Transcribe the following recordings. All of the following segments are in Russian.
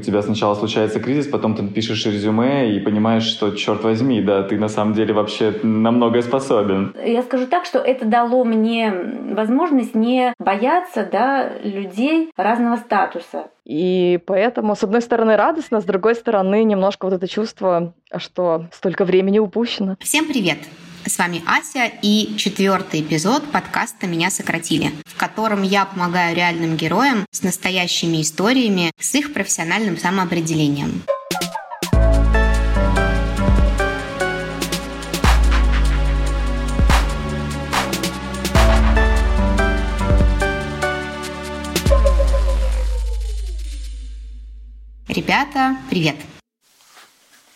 У тебя сначала случается кризис, потом ты пишешь резюме и понимаешь, что, черт возьми, да, ты на самом деле вообще на многое способен. Я скажу так, что это дало мне возможность не бояться да, людей разного статуса. И поэтому, с одной стороны, радостно, с другой стороны, немножко вот это чувство, что столько времени упущено. Всем привет! С вами Ася и четвертый эпизод подкаста «Меня сократили», в котором я помогаю реальным героям с настоящими историями, с их профессиональным самоопределением. Ребята, привет!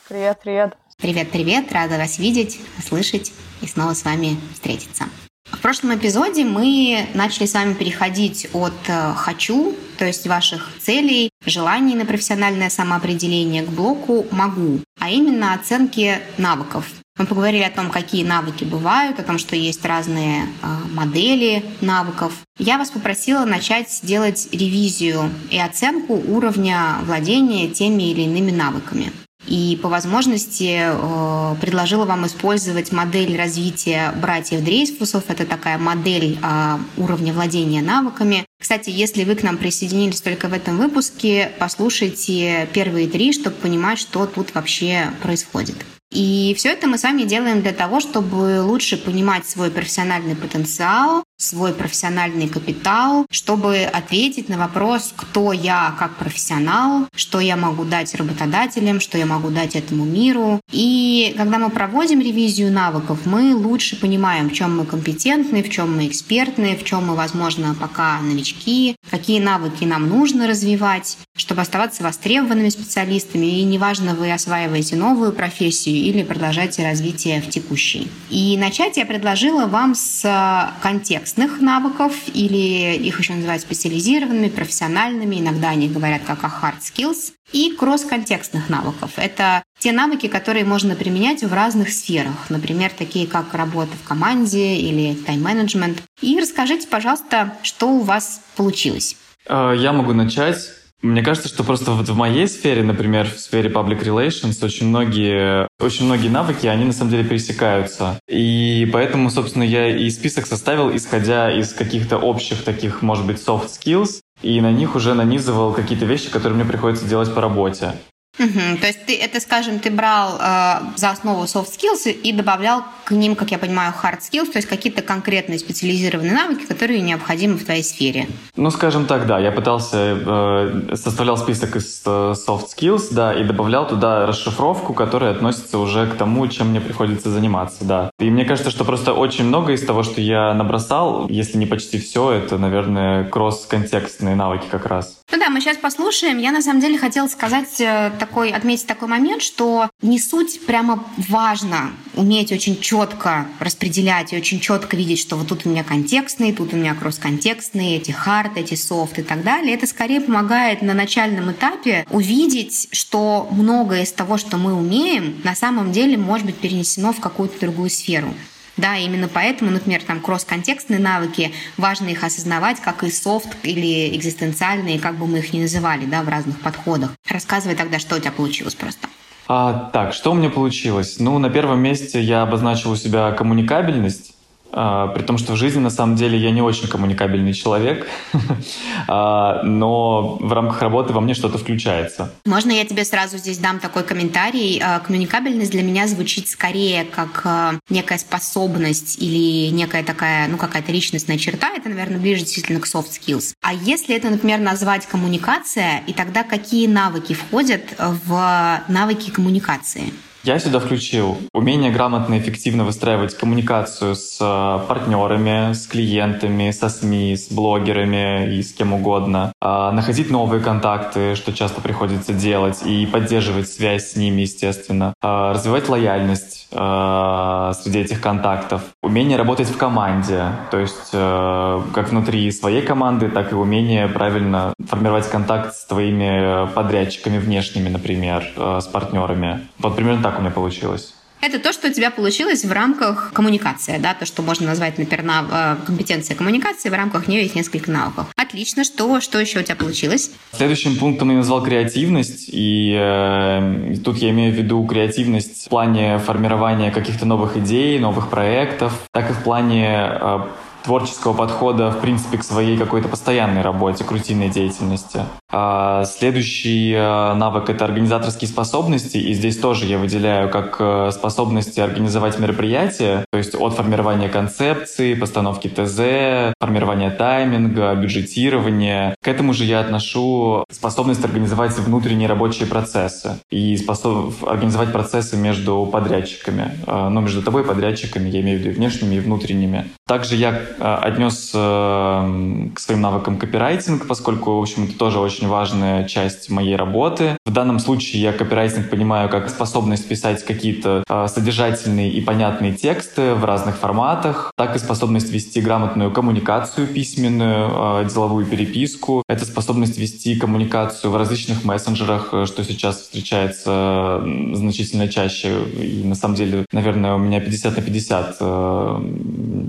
Привет, привет! Привет-привет, рада вас видеть, слышать и снова с вами встретиться. В прошлом эпизоде мы начали с вами переходить от э, «хочу», то есть ваших целей, желаний на профессиональное самоопределение, к блоку «могу», а именно оценки навыков. Мы поговорили о том, какие навыки бывают, о том, что есть разные э, модели навыков. Я вас попросила начать делать ревизию и оценку уровня владения теми или иными навыками и по возможности э, предложила вам использовать модель развития братьев Дрейсфусов. Это такая модель э, уровня владения навыками. Кстати, если вы к нам присоединились только в этом выпуске, послушайте первые три, чтобы понимать, что тут вообще происходит. И все это мы с вами делаем для того, чтобы лучше понимать свой профессиональный потенциал, свой профессиональный капитал, чтобы ответить на вопрос, кто я как профессионал, что я могу дать работодателям, что я могу дать этому миру. И когда мы проводим ревизию навыков, мы лучше понимаем, в чем мы компетентны, в чем мы экспертны, в чем мы, возможно, пока новички, какие навыки нам нужно развивать, чтобы оставаться востребованными специалистами. И неважно, вы осваиваете новую профессию или продолжаете развитие в текущей. И начать я предложила вам с контекста контекстных навыков, или их еще называют специализированными, профессиональными, иногда они говорят как о hard skills, и кросс-контекстных навыков. Это те навыки, которые можно применять в разных сферах, например, такие как работа в команде или тайм-менеджмент. И расскажите, пожалуйста, что у вас получилось. А, я могу начать. Мне кажется, что просто вот в моей сфере, например, в сфере public relations, очень многие, очень многие навыки, они на самом деле пересекаются. И поэтому, собственно, я и список составил, исходя из каких-то общих таких, может быть, soft skills, и на них уже нанизывал какие-то вещи, которые мне приходится делать по работе. Угу. То есть ты это, скажем, ты брал э, за основу soft skills и добавлял к ним, как я понимаю, hard skills, то есть какие-то конкретные специализированные навыки, которые необходимы в твоей сфере. Ну, скажем так, да. Я пытался, э, составлял список из э, soft skills, да, и добавлял туда расшифровку, которая относится уже к тому, чем мне приходится заниматься, да. И мне кажется, что просто очень много из того, что я набросал, если не почти все, это, наверное, кросс-контекстные навыки как раз. Ну да, мы сейчас послушаем. Я на самом деле хотела сказать э, такой, отметить такой момент, что не суть прямо важно уметь очень четко распределять и очень четко видеть, что вот тут у меня контекстные, тут у меня кросс-контекстные, эти хард, эти софт и так далее. Это скорее помогает на начальном этапе увидеть, что многое из того, что мы умеем, на самом деле может быть перенесено в какую-то другую сферу. Да, именно поэтому, например, там кросс-контекстные навыки, важно их осознавать, как и софт или экзистенциальные, как бы мы их ни называли, да, в разных подходах. Рассказывай тогда, что у тебя получилось просто. А, так, что у меня получилось? Ну, на первом месте я обозначил у себя коммуникабельность. А, при том, что в жизни на самом деле я не очень коммуникабельный человек, а, но в рамках работы во мне что-то включается. Можно я тебе сразу здесь дам такой комментарий? А, коммуникабельность для меня звучит скорее как некая способность или некая такая, ну, какая-то личностная черта. Это, наверное, ближе действительно к soft skills. А если это, например, назвать коммуникация, и тогда какие навыки входят в навыки коммуникации? Я сюда включил умение грамотно и эффективно выстраивать коммуникацию с э, партнерами, с клиентами, со СМИ, с блогерами и с кем угодно. А, находить новые контакты, что часто приходится делать, и поддерживать связь с ними, естественно. А, развивать лояльность э, среди этих контактов. Умение работать в команде, то есть э, как внутри своей команды, так и умение правильно формировать контакт с твоими подрядчиками внешними, например, с партнерами. Вот примерно так так у меня получилось. Это то, что у тебя получилось в рамках коммуникации, да, то, что можно назвать, например, нав... Э, компетенция коммуникации, в рамках нее есть несколько навыков. Отлично, что, что еще у тебя получилось? Следующим пунктом я назвал креативность, и э, тут я имею в виду креативность в плане формирования каких-то новых идей, новых проектов, так и в плане э, творческого подхода, в принципе, к своей какой-то постоянной работе, к рутинной деятельности. А следующий э, навык — это организаторские способности, и здесь тоже я выделяю как э, способности организовать мероприятия, то есть от формирования концепции, постановки ТЗ, формирования тайминга, бюджетирования. К этому же я отношу способность организовать внутренние рабочие процессы и способ... организовать процессы между подрядчиками, э, ну, между тобой и подрядчиками, я имею в виду и внешними, и внутренними. Также я отнес э, к своим навыкам копирайтинг, поскольку, в общем, это тоже очень важная часть моей работы. В данном случае я копирайтинг понимаю как способность писать какие-то э, содержательные и понятные тексты в разных форматах, так и способность вести грамотную коммуникацию письменную, деловую переписку. Это способность вести коммуникацию в различных мессенджерах, что сейчас встречается значительно чаще. И на самом деле, наверное, у меня 50 на 50,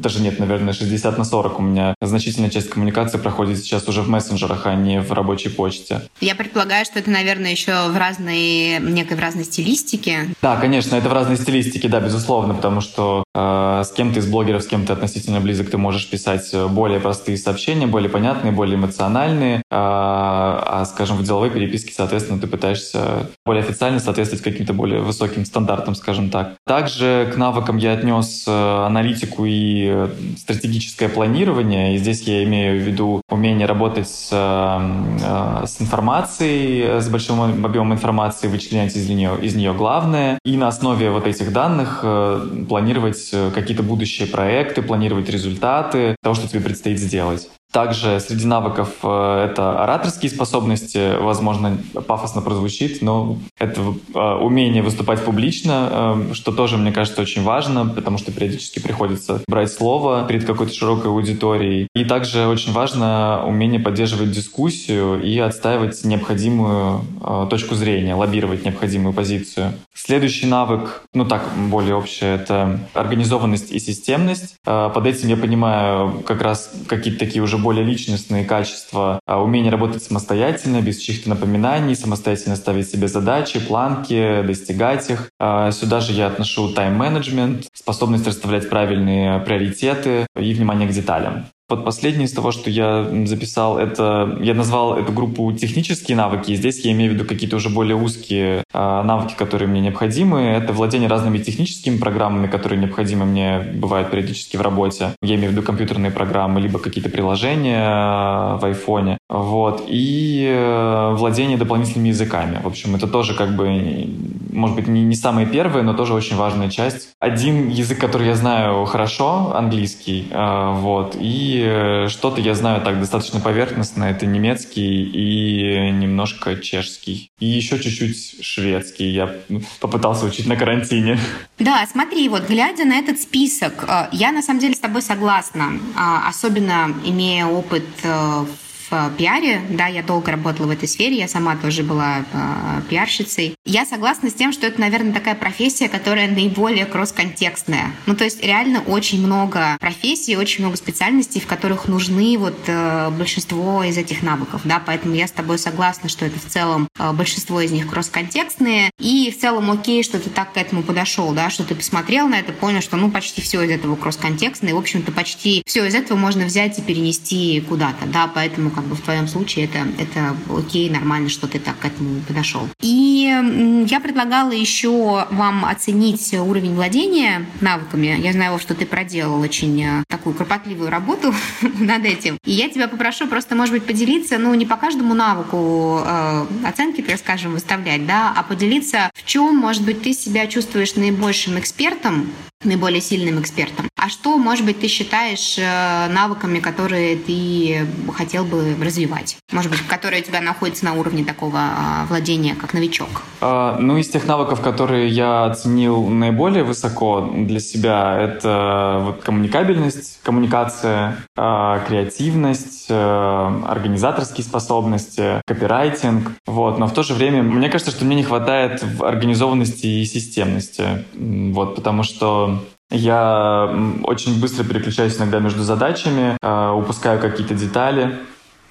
даже нет, наверное, 60 60 на 40 у меня значительная часть коммуникации проходит сейчас уже в мессенджерах, а не в рабочей почте. Я предполагаю, что это, наверное, еще в разной, некой в разной стилистике. Да, конечно, это в разной стилистике, да, безусловно, потому что э, с кем-то из блогеров, с кем то относительно близок, ты можешь писать более простые сообщения, более понятные, более эмоциональные, э, а, скажем, в деловой переписке, соответственно, ты пытаешься более официально соответствовать каким-то более высоким стандартам, скажем так. Также к навыкам я отнес э, аналитику и стратегическую стратегическое планирование, и здесь я имею в виду умение работать с, э, с информацией, с большим объемом информации, вычленять из нее, из нее главное, и на основе вот этих данных э, планировать какие-то будущие проекты, планировать результаты того, что тебе предстоит сделать. Также среди навыков э, это ораторские способности, возможно, пафосно прозвучит, но это э, умение выступать публично, э, что тоже, мне кажется, очень важно, потому что периодически приходится брать слово перед какой-то широкой аудиторией. И также очень важно умение поддерживать дискуссию и отстаивать необходимую точку зрения, лоббировать необходимую позицию. Следующий навык, ну так, более общий, это организованность и системность. Под этим я понимаю как раз какие-то такие уже более личностные качества, а, умение работать самостоятельно, без чьих-то напоминаний, самостоятельно ставить себе задачи, планки, достигать их. А, сюда же я отношу тайм-менеджмент, способность расставлять правильные приоритеты и внимание к деталям. Вот последнее из того, что я записал, это я назвал эту группу технические навыки. И здесь я имею в виду какие-то уже более узкие э, навыки, которые мне необходимы. Это владение разными техническими программами, которые необходимы мне бывают периодически в работе. Я имею в виду компьютерные программы, либо какие-то приложения э, в айфоне. Вот. И э, владение дополнительными языками. В общем, это тоже как бы, может быть, не, не самая первая, но тоже очень важная часть. Один язык, который я знаю хорошо, английский. Э, вот. И Э, что-то я знаю так достаточно поверхностно. Это немецкий и немножко чешский. И еще чуть-чуть шведский. Я попытался учить на карантине. Да, смотри, вот глядя на этот список, я на самом деле с тобой согласна. А, особенно имея опыт в в пиаре, да, я долго работала в этой сфере, я сама тоже была э, пиарщицей. Я согласна с тем, что это, наверное, такая профессия, которая наиболее кросс-контекстная. Ну, то есть реально очень много профессий, очень много специальностей, в которых нужны вот э, большинство из этих навыков, да, поэтому я с тобой согласна, что это в целом э, большинство из них кросс-контекстные, и в целом окей, что ты так к этому подошел, да, что ты посмотрел на это, понял, что ну почти все из этого кросс-контекстное, и, в общем-то, почти все из этого можно взять и перенести куда-то, да, поэтому как бы в твоем случае это, это окей, нормально, что ты так к этому подошел. И я предлагала еще вам оценить уровень владения навыками. Я знаю, что ты проделал очень э, такую кропотливую работу над этим. И я тебя попрошу просто, может быть, поделиться, ну, не по каждому навыку э, оценки, так скажем, выставлять, да, а поделиться, в чем, может быть, ты себя чувствуешь наибольшим экспертом, наиболее сильным экспертом, а что, может быть, ты считаешь э, навыками, которые ты хотел бы развивать? Может быть, которые у тебя находятся на уровне такого а, владения, как новичок? А, ну, из тех навыков, которые я оценил наиболее высоко для себя, это вот коммуникабельность, коммуникация, а, креативность, э, организаторские способности, копирайтинг. Вот. Но в то же время, мне кажется, что мне не хватает организованности и системности. Вот, потому что я очень быстро переключаюсь иногда между задачами, э, упускаю какие-то детали.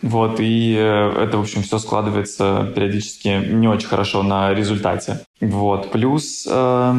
Вот, и э, это, в общем, все складывается периодически не очень хорошо на результате. Вот, плюс э,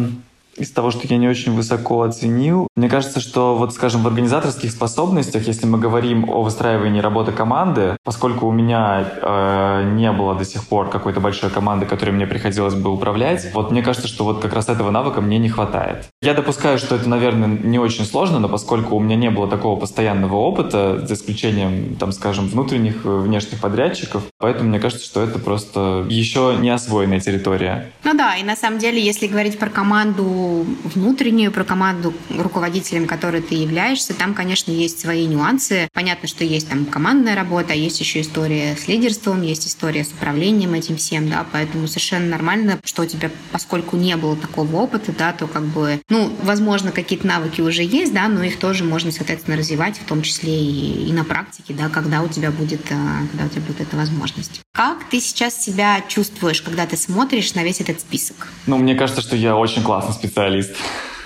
из того, что я не очень высоко оценил. Мне кажется, что вот, скажем, в организаторских способностях, если мы говорим о выстраивании работы команды, поскольку у меня э, не было до сих пор какой-то большой команды, которой мне приходилось бы управлять, вот мне кажется, что вот как раз этого навыка мне не хватает. Я допускаю, что это, наверное, не очень сложно, но поскольку у меня не было такого постоянного опыта, за исключением, там, скажем, внутренних, э, внешних подрядчиков, поэтому мне кажется, что это просто еще не освоенная территория. Ну да, и на самом деле, если говорить про команду внутреннюю, про команду руководителем, которой ты являешься, там, конечно, есть свои нюансы. Понятно, что есть там командная работа, есть еще история с лидерством, есть история с управлением этим всем, да, поэтому совершенно нормально, что у тебя, поскольку не было такого опыта, да, то как бы, ну, возможно, какие-то навыки уже есть, да, но их тоже можно, соответственно, развивать, в том числе и, и на практике, да, когда у тебя будет, а, когда у тебя будет эта возможность. Как ты сейчас себя чувствуешь, когда ты смотришь на весь этот список? Ну, мне кажется, что я очень классный специалист.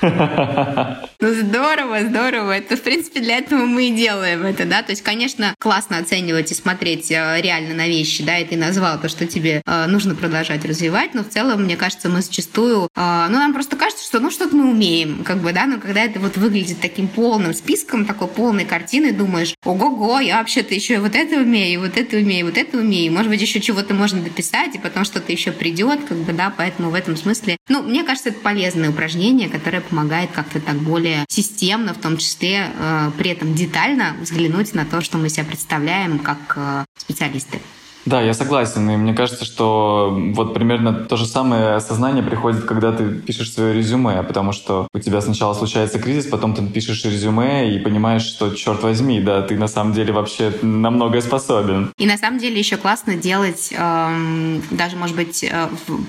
Ну, здорово, здорово. Это, в принципе, для этого мы и делаем это, да. То есть, конечно, классно оценивать и смотреть э, реально на вещи, да, и ты назвал то, что тебе э, нужно продолжать развивать, но в целом, мне кажется, мы зачастую, э, ну, нам просто кажется, что, ну, что-то мы умеем, как бы, да, но когда это вот выглядит таким полным списком, такой полной картиной, думаешь, ого-го, я вообще-то еще и вот это умею, и вот это умею, и вот это умею, может быть, еще чего-то можно дописать, и потом что-то еще придет, как бы, да, поэтому в этом смысле, ну, мне кажется, это полезное упражнение, которое помогает как-то так более системно, в том числе э, при этом детально взглянуть на то, что мы себя представляем как э, специалисты. Да, я согласен. И мне кажется, что вот примерно то же самое осознание приходит, когда ты пишешь свое резюме, потому что у тебя сначала случается кризис, потом ты пишешь резюме и понимаешь, что, черт возьми, да, ты на самом деле вообще на многое способен. И на самом деле еще классно делать, эм, даже, может быть, э,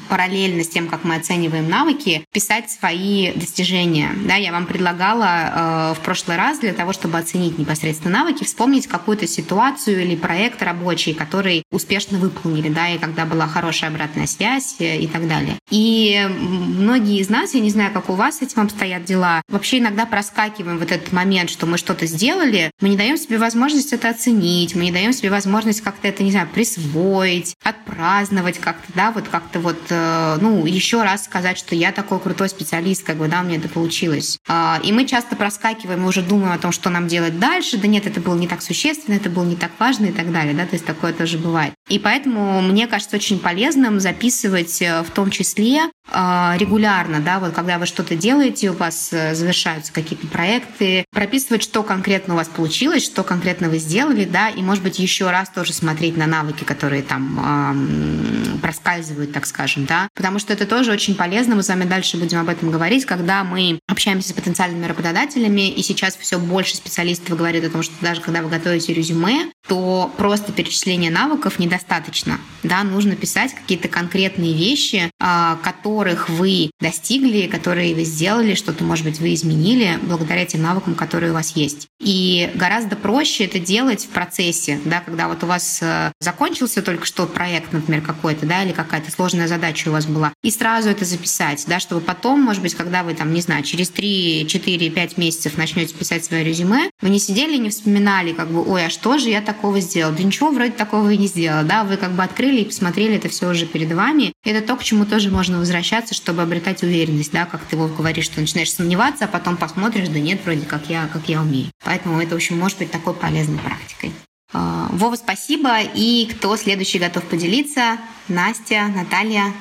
параллельно с тем, как мы оцениваем навыки, писать свои достижения. Да, я вам предлагала э, в прошлый раз для того, чтобы оценить непосредственно навыки, вспомнить какую-то ситуацию или проект рабочий, который успешно выполнили, да, и когда была хорошая обратная связь э, и так далее. И многие из нас, я не знаю, как у вас с этим обстоят дела, вообще иногда проскакиваем вот этот момент, что мы что-то сделали, мы не даем себе возможность это оценить, мы не даем себе возможность как-то это, не знаю, присвоить, отпраздновать как-то, да, вот как-то вот, э, ну, еще раз сказать, что я такой крутой специалист, как бы, да, у меня это получилось. А, и мы часто проскакиваем, мы уже думаем о том, что нам делать дальше, да нет, это было не так существенно, это было не так важно и так далее, да, то есть такое тоже бывает. И поэтому мне кажется очень полезным записывать э, в том числе э, регулярно, да, вот когда вы что-то делаете, у вас э, завершаются какие-то проекты, прописывать, что конкретно у вас получилось, что конкретно вы сделали, да, и, может быть, еще раз тоже смотреть на навыки, которые там проскальзывают, так скажем, да, потому что это тоже очень полезно, мы с вами дальше будем об этом говорить, когда мы общаемся с потенциальными работодателями, и сейчас все больше специалистов говорят о том, что даже когда вы готовите резюме, то просто перечисление навыков недостаточно. Да, нужно писать какие-то конкретные вещи, а, которых вы достигли, которые вы сделали, что-то, может быть, вы изменили благодаря тем навыкам, которые у вас есть. И гораздо проще это делать в процессе, да, когда вот у вас э, закончился только что проект, например, какой-то, да, или какая-то сложная задача у вас была, и сразу это записать, да, чтобы потом, может быть, когда вы там, не знаю, через 3, 4, 5 месяцев начнете писать свое резюме, вы не сидели и не вспоминали, как бы, ой, а что же я такого сделал? Да ничего вроде такого и не сделала, да, вы как бы открыли и посмотрели это все уже перед вами. Это то, к чему тоже можно возвращаться, чтобы обретать уверенность, да, как ты, Вов, говоришь, что начинаешь сомневаться, а потом посмотришь, да нет, вроде как я, как я умею. Поэтому это, в общем, может быть такой полезной практикой. А, Вова, спасибо. И кто следующий готов поделиться? Настя, Наталья.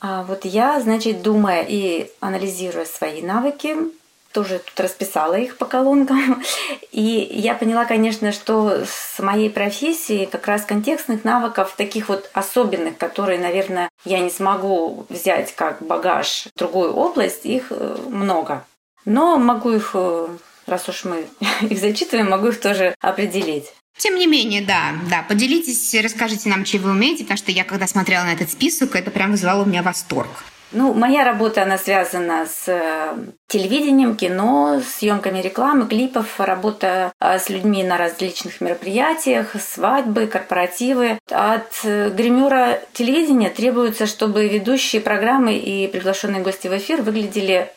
А вот я, значит, думая и анализируя свои навыки, тоже тут расписала их по колонкам. И я поняла, конечно, что с моей профессией как раз контекстных навыков, таких вот особенных, которые, наверное, я не смогу взять как багаж в другую область, их э, много. Но могу их э, раз уж мы их зачитываем, могу их тоже определить. Тем не менее, да, да, поделитесь, расскажите нам, чем вы умеете, потому что я, когда смотрела на этот список, это прям вызывало у меня восторг. Ну, моя работа, она связана с э, телевидением, кино, съемками рекламы, клипов, работа э, с людьми на различных мероприятиях, свадьбы, корпоративы. От э, гримера телевидения требуется, чтобы ведущие программы и приглашенные гости в эфир выглядели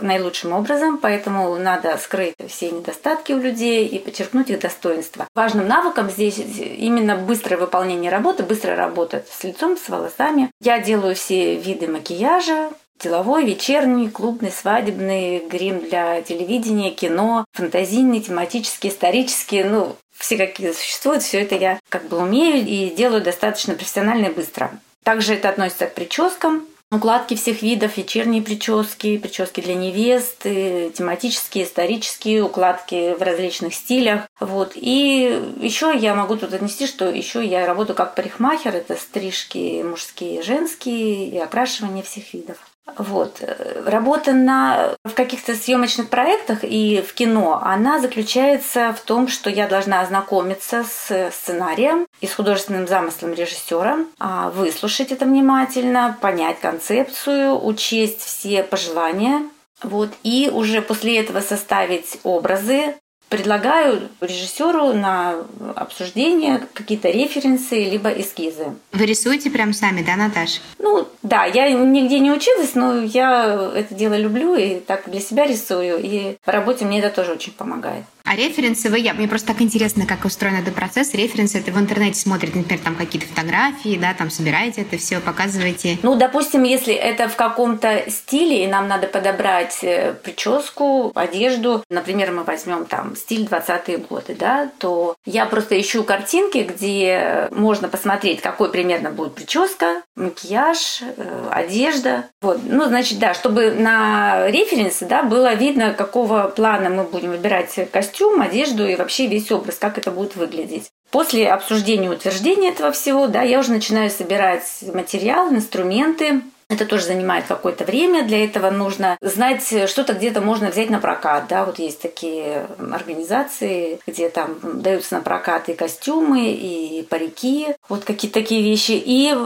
наилучшим образом, поэтому надо скрыть все недостатки у людей и подчеркнуть их достоинства. Важным навыком здесь именно быстрое выполнение работы, быстрая работа с лицом, с волосами. Я делаю все виды макияжа, деловой, вечерний, клубный, свадебный, грим для телевидения, кино, фантазийный, тематический, исторический, ну, все какие существуют, все это я как бы умею и делаю достаточно профессионально и быстро. Также это относится к прическам, укладки всех видов, вечерние прически, прически для невесты, тематические, исторические, укладки в различных стилях. Вот. И еще я могу тут отнести, что еще я работаю как парикмахер, это стрижки мужские, женские и окрашивание всех видов. Вот. Работа на, в каких-то съемочных проектах и в кино, она заключается в том, что я должна ознакомиться с сценарием и с художественным замыслом режиссера, а, выслушать это внимательно, понять концепцию, учесть все пожелания вот, и уже после этого составить образы, предлагаю режиссеру на обсуждение какие-то референсы либо эскизы. Вы рисуете прям сами, да, Наташа? Ну, да, я нигде не училась, но я это дело люблю и так для себя рисую, и в работе мне это тоже очень помогает. А референсы вы, я, мне просто так интересно, как устроен этот процесс. Референсы это в интернете смотрите, например, там какие-то фотографии, да, там собираете это все, показываете. Ну, допустим, если это в каком-то стиле, и нам надо подобрать э, прическу, одежду, например, мы возьмем там стиль 20-е годы, да, то я просто ищу картинки, где можно посмотреть, какой примерно будет прическа, макияж, э, одежда. Вот. Ну, значит, да, чтобы на референсе, да, было видно, какого плана мы будем выбирать костюм, костюм, одежду и вообще весь образ, как это будет выглядеть. После обсуждения утверждения этого всего, да, я уже начинаю собирать материал, инструменты, это тоже занимает какое-то время. Для этого нужно знать, что-то где-то можно взять на прокат. Да, вот есть такие организации, где там даются на прокат и костюмы, и парики, вот какие-то такие вещи. И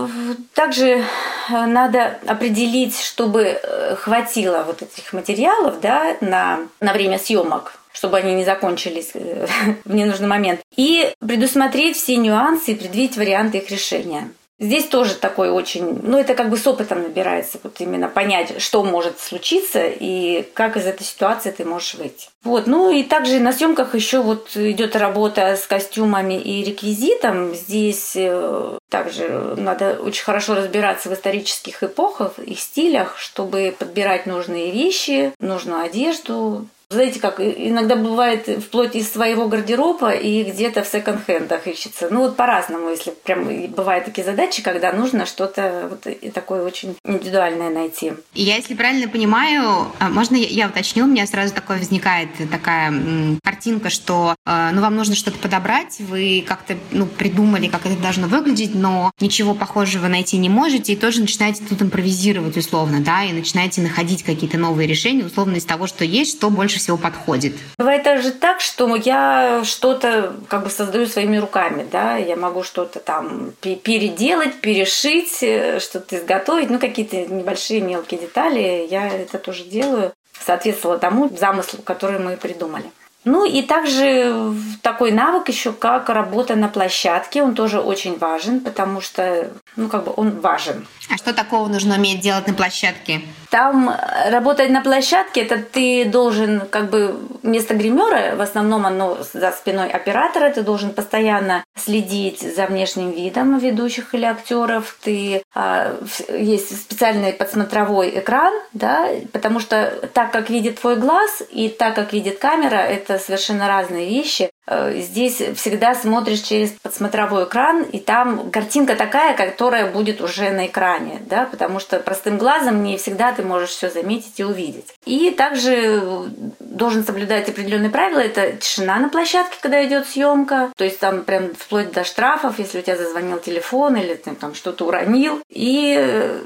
также надо определить, чтобы хватило вот этих материалов да, на, на время съемок чтобы они не закончились э, в ненужный момент. И предусмотреть все нюансы и предвидеть варианты их решения. Здесь тоже такой очень, ну это как бы с опытом набирается, вот именно понять, что может случиться и как из этой ситуации ты можешь выйти. Вот, ну и также на съемках еще вот идет работа с костюмами и реквизитом. Здесь э, также надо очень хорошо разбираться в исторических эпохах и стилях, чтобы подбирать нужные вещи, нужную одежду, знаете, как иногда бывает вплоть из своего гардероба и где-то в секонд-хендах ищется. Ну вот по-разному, если прям бывают такие задачи, когда нужно что-то вот такое очень индивидуальное найти. Я, если правильно понимаю, а, можно я, уточню, у меня сразу такое возникает такая картинка, что э, ну вам нужно что-то подобрать, вы как-то ну придумали, как это должно выглядеть, но ничего похожего найти не можете, и тоже начинаете тут импровизировать условно, да, и начинаете находить какие-то новые решения условно из того, что есть, что больше больше всего подходит? Бывает даже так, что я что-то как бы создаю своими руками, да, я могу что-то там переделать, перешить, э, что-то изготовить, ну какие-то небольшие мелкие детали, я это тоже делаю, соответствовало тому замыслу, который мы придумали. Ну и также такой навык еще, как работа на площадке, он тоже очень важен, потому что, ну как бы он важен. А что такого нужно уметь делать на площадке? Там работать на площадке, это ты должен как бы вместо гримера, в основном оно за спиной оператора, ты должен постоянно следить за внешним видом ведущих или актеров. Ты а, есть специальный подсмотровой экран, да, потому что так как видит твой глаз и так как видит камера, это совершенно разные вещи. Э, здесь всегда смотришь через подсмотровой экран, и там картинка такая, которая будет уже на экране, да, потому что простым глазом не всегда ты можешь все заметить и увидеть. И также должен соблюдать определенные правила. Это тишина на площадке, когда идет съемка, то есть там прям вплоть до штрафов, если у тебя зазвонил телефон или ты там что-то уронил. И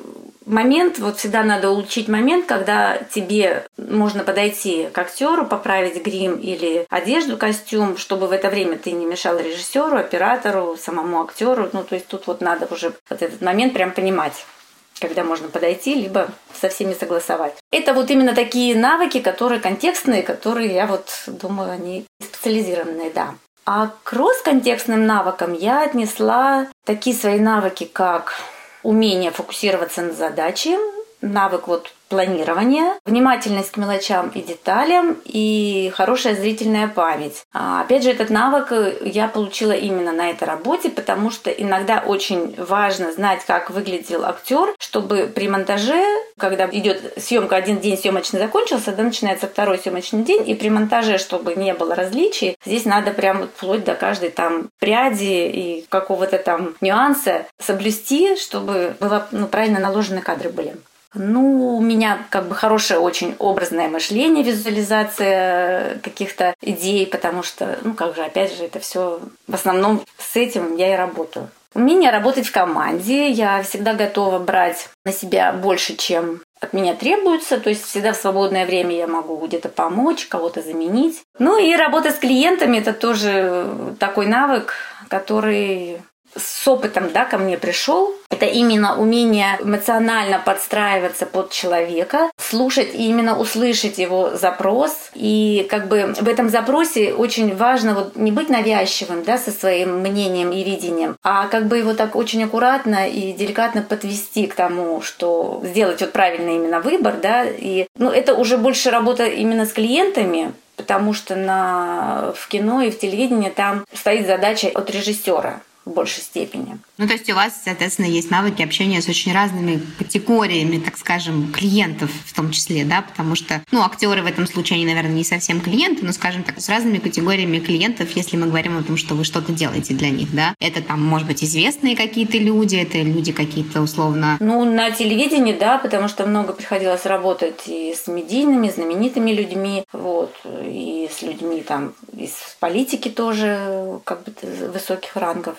момент, вот всегда надо улучшить момент, когда тебе можно подойти к актеру, поправить грим или одежду, костюм, чтобы в это время ты не мешал режиссеру, оператору, самому актеру. Ну, то есть тут вот надо уже вот этот момент прям понимать когда можно подойти, либо со всеми согласовать. Это вот именно такие навыки, которые контекстные, которые, я вот думаю, они специализированные, да. А к кросс-контекстным навыкам я отнесла такие свои навыки, как умение фокусироваться на задаче, навык вот планирования, внимательность к мелочам и деталям и хорошая зрительная память. А, опять же, этот навык я получила именно на этой работе, потому что иногда очень важно знать, как выглядел актер, чтобы при монтаже, когда идет съемка, один день съемочный закончился, да, начинается второй съемочный день, и при монтаже, чтобы не было различий, здесь надо прям вплоть до каждой там пряди и какого-то там нюанса соблюсти, чтобы было ну, правильно наложены кадры были. Ну, у меня как бы хорошее очень образное мышление, визуализация каких-то идей, потому что, ну, как же, опять же, это все в основном с этим я и работаю. Умение работать в команде. Я всегда готова брать на себя больше, чем от меня требуется, то есть всегда в свободное время я могу где-то помочь, кого-то заменить. Ну и работа с клиентами – это тоже такой навык, который с опытом да, ко мне пришел, это именно умение эмоционально подстраиваться под человека, слушать и именно услышать его запрос. И как бы в этом запросе очень важно вот не быть навязчивым да, со своим мнением и видением, а как бы его так очень аккуратно и деликатно подвести к тому, что сделать вот правильный именно выбор. Да, и, ну, это уже больше работа именно с клиентами, потому что на, в кино и в телевидении там стоит задача от режиссера в большей степени. Ну, то есть у вас, соответственно, есть навыки общения с очень разными категориями, так скажем, клиентов в том числе, да, потому что, ну, актеры в этом случае, они, наверное, не совсем клиенты, но, скажем так, с разными категориями клиентов, если мы говорим о том, что вы что-то делаете для них, да. Это там, может быть, известные какие-то люди, это люди какие-то условно... Ну, на телевидении, да, потому что много приходилось работать и с медийными, знаменитыми людьми, вот, и с людьми там из политики тоже, как бы, высоких рангов.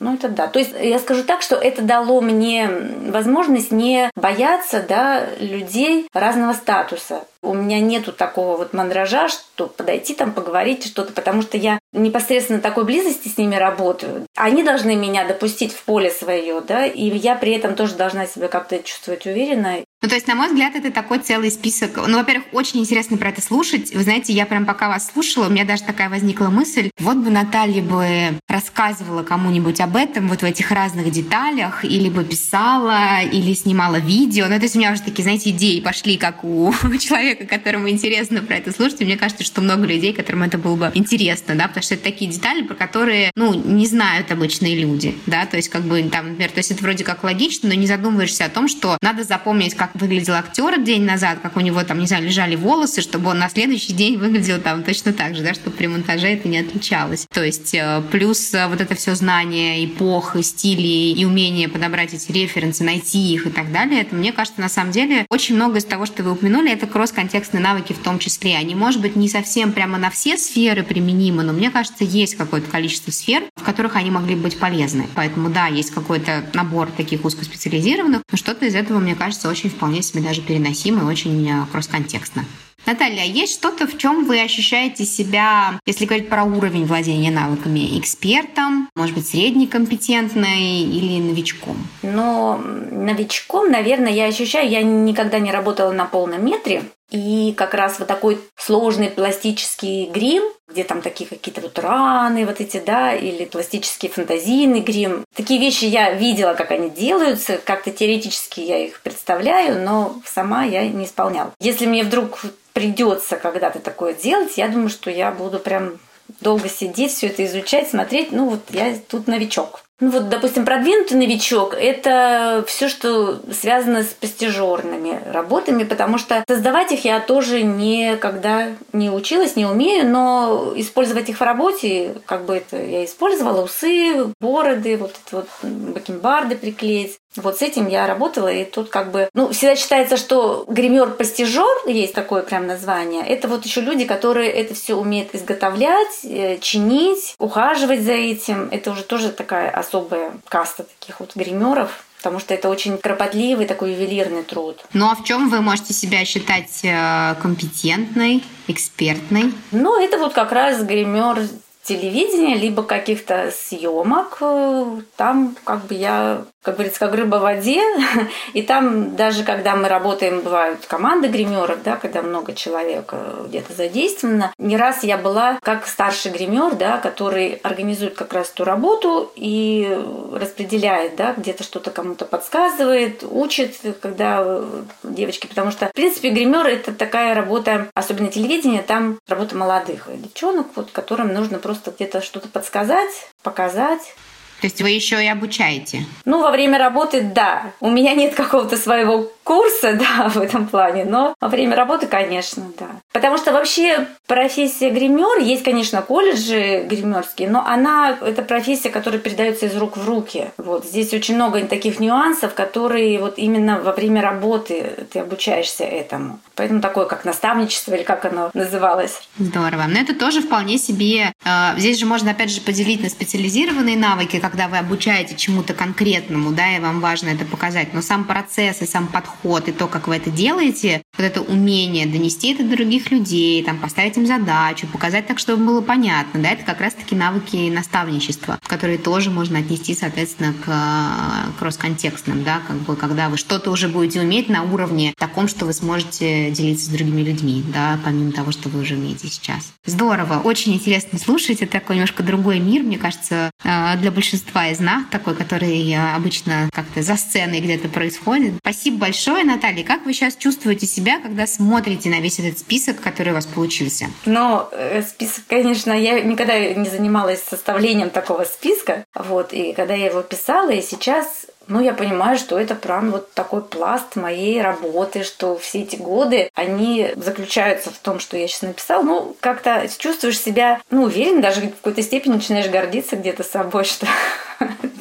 Ну, это да. То есть я скажу так, что это дало мне возможность не бояться да, людей разного статуса. У меня нету такого вот мандража, что подойти там, поговорить что-то, потому что я непосредственно такой близости с ними работаю. Они должны меня допустить в поле свое, да, и я при этом тоже должна себя как-то чувствовать уверенно. Ну, то есть, на мой взгляд, это такой целый список. Ну, во-первых, очень интересно про это слушать. Вы знаете, я прям пока вас слушала, у меня даже такая возникла мысль, вот бы Наталья бы рассказывала кому-нибудь об этом вот в этих разных деталях, или бы писала, или снимала видео. Ну, то есть у меня уже такие, знаете, идеи пошли, как у человека, которому интересно про это слушать. И мне кажется, что много людей, которым это было бы интересно, да, потому что это такие детали, про которые, ну, не знают обычные люди, да, то есть как бы там, например, то есть это вроде как логично, но не задумываешься о том, что надо запомнить, как выглядел актер день назад, как у него там, не знаю, лежали волосы, чтобы он на следующий день выглядел там точно так же, да, чтобы при монтаже это не отличалось. То есть э, плюс э, вот это все знание эпох, стилей и умение подобрать эти референсы, найти их и так далее, это, мне кажется, на самом деле очень много из того, что вы упомянули, это кросс-контекстные навыки в том числе. Они, может быть, не совсем прямо на все сферы применимы, но мне кажется, есть какое-то количество сфер, в которых они могли быть полезны. Поэтому, да, есть какой-то набор таких узкоспециализированных, но что-то из этого, мне кажется, очень вполне себе даже переносимо и очень э, кросс-контекстно. Наталья, а есть что-то, в чем вы ощущаете себя, если говорить про уровень владения навыками, экспертом, может быть, среднекомпетентной или новичком? Но новичком, наверное, я ощущаю, я никогда не работала на полном метре, и как раз вот такой сложный пластический грим, где там такие какие-то вот раны вот эти, да, или пластический фантазийный грим. Такие вещи я видела, как они делаются, как-то теоретически я их представляю, но сама я не исполняла. Если мне вдруг придется когда-то такое делать, я думаю, что я буду прям долго сидеть, все это изучать, смотреть. Ну вот я тут новичок. Ну вот, допустим, продвинутый новичок – это все, что связано с постижерными работами, потому что создавать их я тоже никогда не училась, не умею, но использовать их в работе, как бы это я использовала, усы, бороды, вот это вот бакенбарды приклеить. Вот с этим я работала, и тут как бы, ну, всегда считается, что гример-постижер, есть такое прям название, это вот еще люди, которые это все умеют изготовлять, э, чинить, ухаживать за этим. Это уже тоже такая особая каста таких вот гримеров. потому что это очень кропотливый такой ювелирный труд. Ну а в чем вы можете себя считать э, компетентной, экспертной? Ну, это вот как раз гример телевидения, либо каких-то съемок. Там как бы я как говорится, как рыба в воде. И там даже когда мы работаем, бывают команды гримеров, да, когда много человек э, где-то задействовано. Не раз я была как старший гример, да, который организует как раз ту работу и распределяет, да, где-то что-то кому-то подсказывает, учит, когда э, девочки, потому что, в принципе, гример это такая работа, особенно телевидение, там работа молодых девчонок, вот, которым нужно просто где-то что-то подсказать, показать. То есть вы еще и обучаете? Ну, во время работы, да. У меня нет какого-то своего курса, да, в этом плане, но во время работы, конечно, да. Потому что вообще профессия гример, есть, конечно, колледжи гримерские, но она, это профессия, которая передается из рук в руки. Вот здесь очень много таких нюансов, которые вот именно во время работы ты обучаешься этому. Поэтому такое, как наставничество или как оно называлось. Здорово. Но это тоже вполне себе... Э, здесь же можно, опять же, поделить на специализированные навыки, когда вы обучаете чему-то конкретному, да, и вам важно это показать. Но сам процесс и сам подход подход и то, как вы это делаете, вот это умение донести это до других людей, там, поставить им задачу, показать так, чтобы было понятно, да, это как раз-таки навыки наставничества, которые тоже можно отнести, соответственно, к кросс-контекстным, да, как бы, когда вы что-то уже будете уметь на уровне таком, что вы сможете делиться с другими людьми, да, помимо того, что вы уже умеете сейчас. Здорово, очень интересно слушать, это такой немножко другой мир, мне кажется, э, для большинства из нас, такой, который обычно как-то за сценой где-то происходит. Спасибо большое большое, Наталья. Как вы сейчас чувствуете себя, когда смотрите на весь этот список, который у вас получился? Ну, список, конечно, я никогда не занималась составлением такого списка. Вот, и когда я его писала, и сейчас ну, я понимаю, что это прям вот такой пласт моей работы, что все эти годы, они заключаются в том, что я сейчас написала. Ну, как-то чувствуешь себя, ну, уверен, даже в какой-то степени начинаешь гордиться где-то собой, что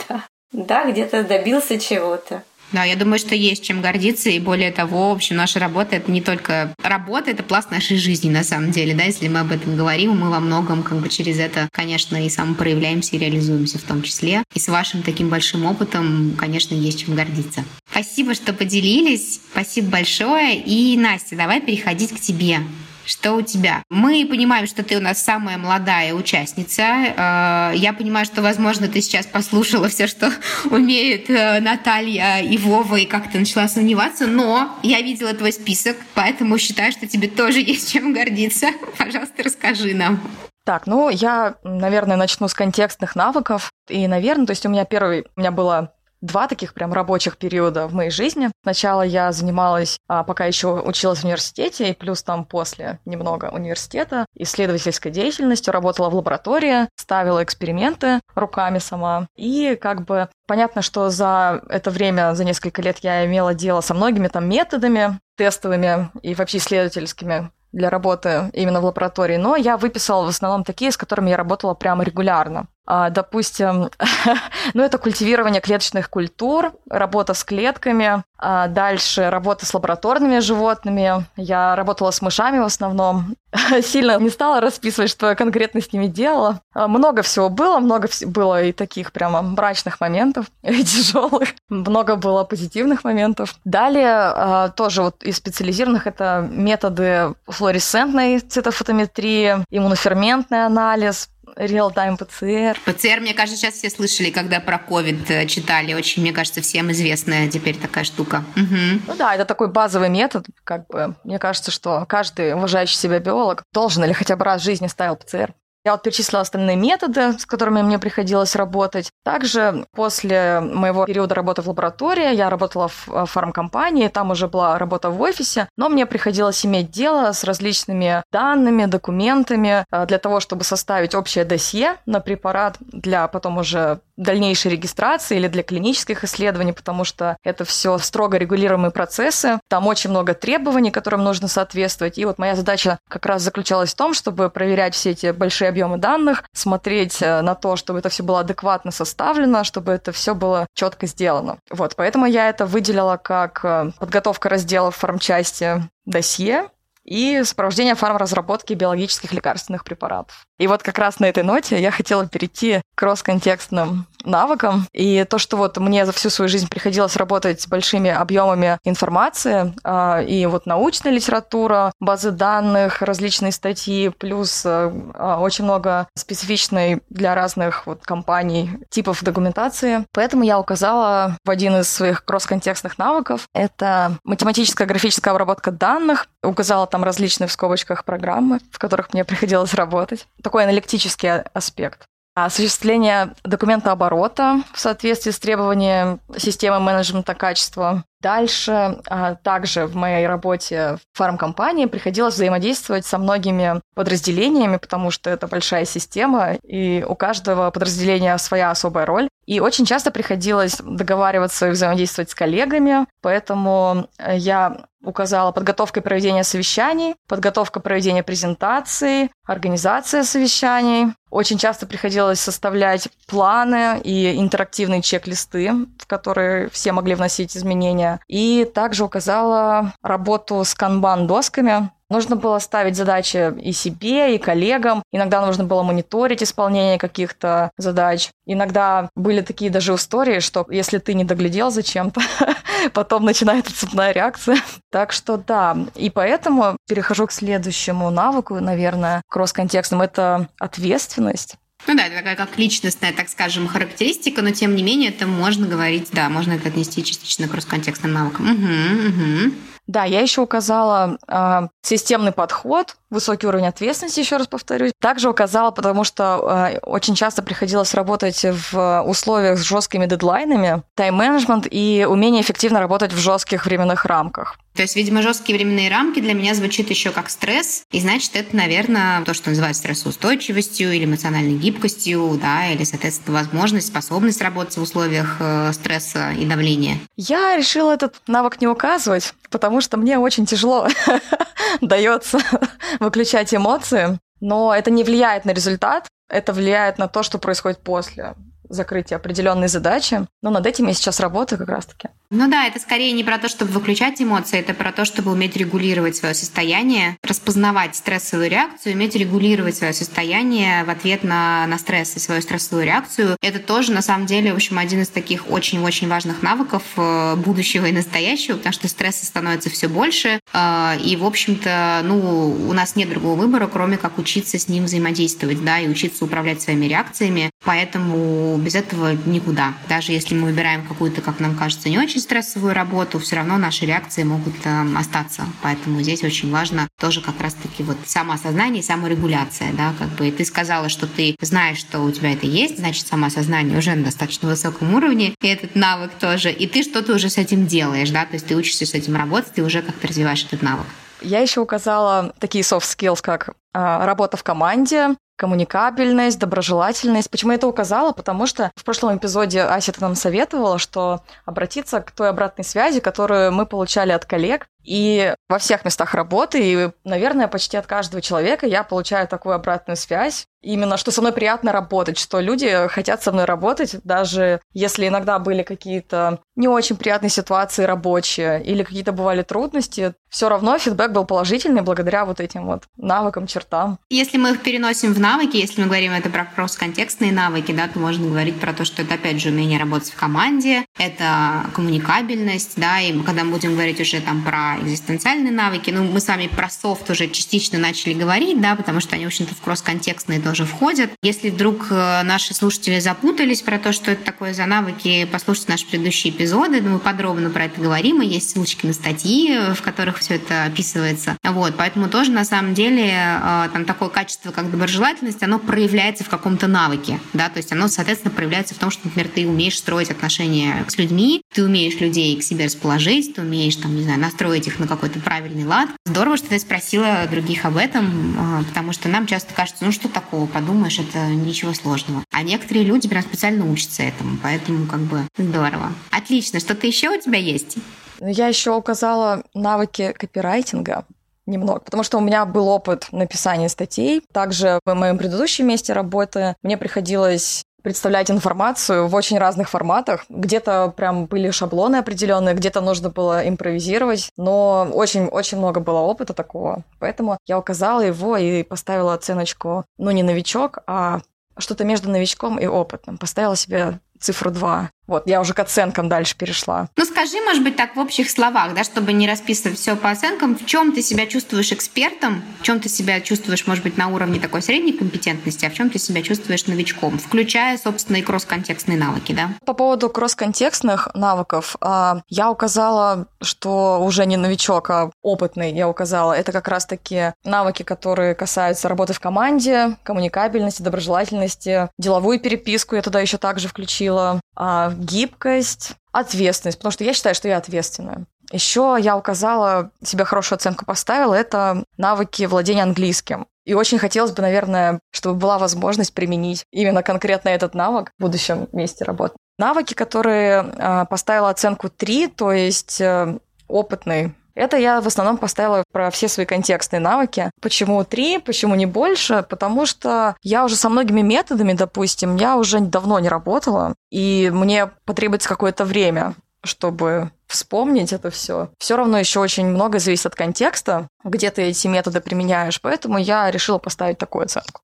да, да где-то добился чего-то. Да, я думаю, что есть чем гордиться, и более того, в общем, наша работа — это не только работа, это пласт нашей жизни, на самом деле, да, если мы об этом говорим, мы во многом как бы через это, конечно, и самопроявляемся и реализуемся в том числе. И с вашим таким большим опытом, конечно, есть чем гордиться. Спасибо, что поделились, спасибо большое, и, Настя, давай переходить к тебе. Что у тебя? Мы понимаем, что ты у нас самая молодая участница. Э, я понимаю, что, возможно, ты сейчас послушала все, что умеет э, Наталья и Вова, и как-то начала сомневаться, но я видела твой список, поэтому считаю, что тебе тоже есть чем гордиться. Пожалуйста, расскажи нам. Так, ну я, наверное, начну с контекстных навыков. И, наверное, то есть у меня первый, у меня было два таких прям рабочих периода в моей жизни. Сначала я занималась, а, пока еще училась в университете, и плюс там после немного университета, исследовательской деятельностью, работала в лаборатории, ставила эксперименты руками сама. И как бы понятно, что за это время, за несколько лет я имела дело со многими там методами тестовыми и вообще исследовательскими для работы именно в лаборатории, но я выписала в основном такие, с которыми я работала прямо регулярно. А, допустим, ну, это культивирование клеточных культур, работа с клетками, а дальше работа с лабораторными животными. Я работала с мышами в основном. Сильно не стала расписывать, что я конкретно с ними делала. А, много всего было, много было и таких прямо мрачных моментов, и тяжелых. Много было позитивных моментов. Далее тоже вот из специализированных это методы флуоресцентной цитофотометрии, иммуноферментный анализ, Real-time ПЦР. ПЦР, мне кажется, сейчас все слышали, когда про ковид э, читали. Очень, мне кажется, всем известная теперь такая штука. Угу. Ну да, это такой базовый метод. Как бы, мне кажется, что каждый уважающий себя биолог должен или хотя бы раз в жизни ставил ПЦР. Я вот перечислила остальные методы, с которыми мне приходилось работать. Также после моего периода работы в лаборатории я работала в э, фармкомпании, там уже была работа в офисе, но мне приходилось иметь дело с различными данными, документами э, для того, чтобы составить общее досье на препарат для потом уже дальнейшей регистрации или для клинических исследований, потому что это все строго регулируемые процессы. Там очень много требований, которым нужно соответствовать. И вот моя задача как раз заключалась в том, чтобы проверять все эти большие объемы данных, смотреть э, на то, чтобы это все было адекватно составлено, чтобы это все было четко сделано. Вот, поэтому я это выделила как э, подготовка раздела в фармчасти досье, и сопровождение фармразработки биологических лекарственных препаратов. И вот как раз на этой ноте я хотела перейти к кросс-контекстным навыкам. И то, что вот мне за всю свою жизнь приходилось работать с большими объемами информации, а, и вот научная литература, базы данных, различные статьи, плюс а, а, очень много специфичной для разных вот компаний типов документации. Поэтому я указала в один из своих кросс-контекстных навыков. Это математическая графическая обработка данных. Указала там различные в скобочках программы, в которых мне приходилось работать. Такой аналитический аспект осуществление документа оборота в соответствии с требованиями системы менеджмента качества. Дальше а, также в моей работе в фармкомпании приходилось взаимодействовать со многими подразделениями, потому что это большая система, и у каждого подразделения своя особая роль. И очень часто приходилось договариваться и взаимодействовать с коллегами, поэтому я указала подготовка и проведение совещаний, подготовка проведения презентаций, организация совещаний. Очень часто приходилось составлять планы и интерактивные чек-листы, в которые все могли вносить изменения. И также указала работу с канбан-досками, Нужно было ставить задачи и себе, и коллегам. Иногда нужно было мониторить исполнение каких-то задач. Иногда были такие даже истории, что если ты не доглядел зачем-то, потом начинается цепная реакция. Так что да, и поэтому перехожу к следующему навыку, наверное, кросс-контекстным. Это ответственность. Ну да, это такая как личностная, так скажем, характеристика, но тем не менее это можно говорить, да, можно это отнести частично к кросс-контекстным навыкам. Угу, угу. Да, я еще указала э, системный подход, высокий уровень ответственности, еще раз повторюсь. Также указала, потому что э, очень часто приходилось работать в условиях с жесткими дедлайнами, тайм-менеджмент и умение эффективно работать в жестких временных рамках. То есть, видимо, жесткие временные рамки для меня звучит еще как стресс, и значит, это, наверное, то, что называют стрессоустойчивостью или эмоциональной гибкостью, да, или, соответственно, возможность, способность работать в условиях э, стресса и давления. Я решила этот навык не указывать, потому что мне очень тяжело дается выключать эмоции, но это не влияет на результат, это влияет на то, что происходит после закрытия определенной задачи. Но над этим я сейчас работаю как раз-таки. Ну да, это скорее не про то, чтобы выключать эмоции, это про то, чтобы уметь регулировать свое состояние, распознавать стрессовую реакцию, уметь регулировать свое состояние в ответ на, на стресс и свою стрессовую реакцию. Это тоже, на самом деле, в общем, один из таких очень-очень важных навыков э, будущего и настоящего, потому что стресса становится все больше. Э, и, в общем-то, ну, у нас нет другого выбора, кроме как учиться с ним взаимодействовать, да, и учиться управлять своими реакциями. Поэтому без этого никуда. Даже если мы выбираем какую-то, как нам кажется, не очень стрессовую работу, все равно наши реакции могут э, остаться. Поэтому здесь очень важно тоже как раз-таки вот самоосознание и саморегуляция, да, как бы. И ты сказала, что ты знаешь, что у тебя это есть, значит, самоосознание уже на достаточно высоком уровне, и этот навык тоже, и ты что-то уже с этим делаешь, да, то есть ты учишься с этим работать, ты уже как-то развиваешь этот навык. Я еще указала такие soft skills, как а, работа в команде, коммуникабельность, доброжелательность. Почему я это указала? Потому что в прошлом эпизоде Ася нам советовала, что обратиться к той обратной связи, которую мы получали от коллег, и во всех местах работы, и, наверное, почти от каждого человека я получаю такую обратную связь. Именно, что со мной приятно работать, что люди хотят со мной работать, даже если иногда были какие-то не очень приятные ситуации рабочие или какие-то бывали трудности, все равно фидбэк был положительный благодаря вот этим вот навыкам, чертам. Если мы их переносим в навыки, если мы говорим это про кросс-контекстные навыки, да, то можно говорить про то, что это, опять же, умение работать в команде, это коммуникабельность, да, и когда мы будем говорить уже там про экзистенциальные навыки. Ну, мы с вами про софт уже частично начали говорить, да, потому что они, в общем-то, в кросс-контекстные тоже входят. Если вдруг э, наши слушатели запутались про то, что это такое за навыки, послушайте наши предыдущие эпизоды, мы подробно про это говорим, и есть ссылочки на статьи, в которых все это описывается. Вот, поэтому тоже, на самом деле, э, там такое качество, как доброжелательность, оно проявляется в каком-то навыке, да, то есть оно, соответственно, проявляется в том, что, например, ты умеешь строить отношения с людьми, ты умеешь людей к себе расположить, ты умеешь, там, не знаю, настроить настроить их на какой-то правильный лад. Здорово, что ты спросила других об этом, а, потому что нам часто кажется, ну что такого, подумаешь, это ничего сложного. А некоторые люди прям специально учатся этому, поэтому как бы здорово. Отлично, что-то еще у тебя есть? Я еще указала навыки копирайтинга немного, потому что у меня был опыт написания статей. Также в моем предыдущем месте работы мне приходилось представлять информацию в очень разных форматах. Где-то прям были шаблоны определенные, где-то нужно было импровизировать, но очень-очень много было опыта такого. Поэтому я указала его и поставила оценочку, ну, не новичок, а что-то между новичком и опытным. Поставила себе цифру 2. Вот, я уже к оценкам дальше перешла. Ну, скажи, может быть, так в общих словах, да, чтобы не расписывать все по оценкам, в чем ты себя чувствуешь экспертом, в чем ты себя чувствуешь, может быть, на уровне такой средней компетентности, а в чем ты себя чувствуешь новичком, включая, собственно, и кросс-контекстные навыки, да? По поводу кросс-контекстных навыков, а, я указала, что уже не новичок, а опытный, я указала, это как раз-таки навыки, которые касаются работы в команде, коммуникабельности, доброжелательности, деловую переписку я туда еще также включила, а, гибкость, ответственность, потому что я считаю, что я ответственная. Еще я указала, себе хорошую оценку поставила, это навыки владения английским. И очень хотелось бы, наверное, чтобы была возможность применить именно конкретно этот навык в будущем месте работы. Навыки, которые э, поставила оценку 3, то есть э, опытный это я в основном поставила про все свои контекстные навыки. Почему три, почему не больше? Потому что я уже со многими методами, допустим, я уже давно не работала, и мне потребуется какое-то время, чтобы вспомнить это все. Все равно еще очень много зависит от контекста, где ты эти методы применяешь, поэтому я решила поставить такую оценку.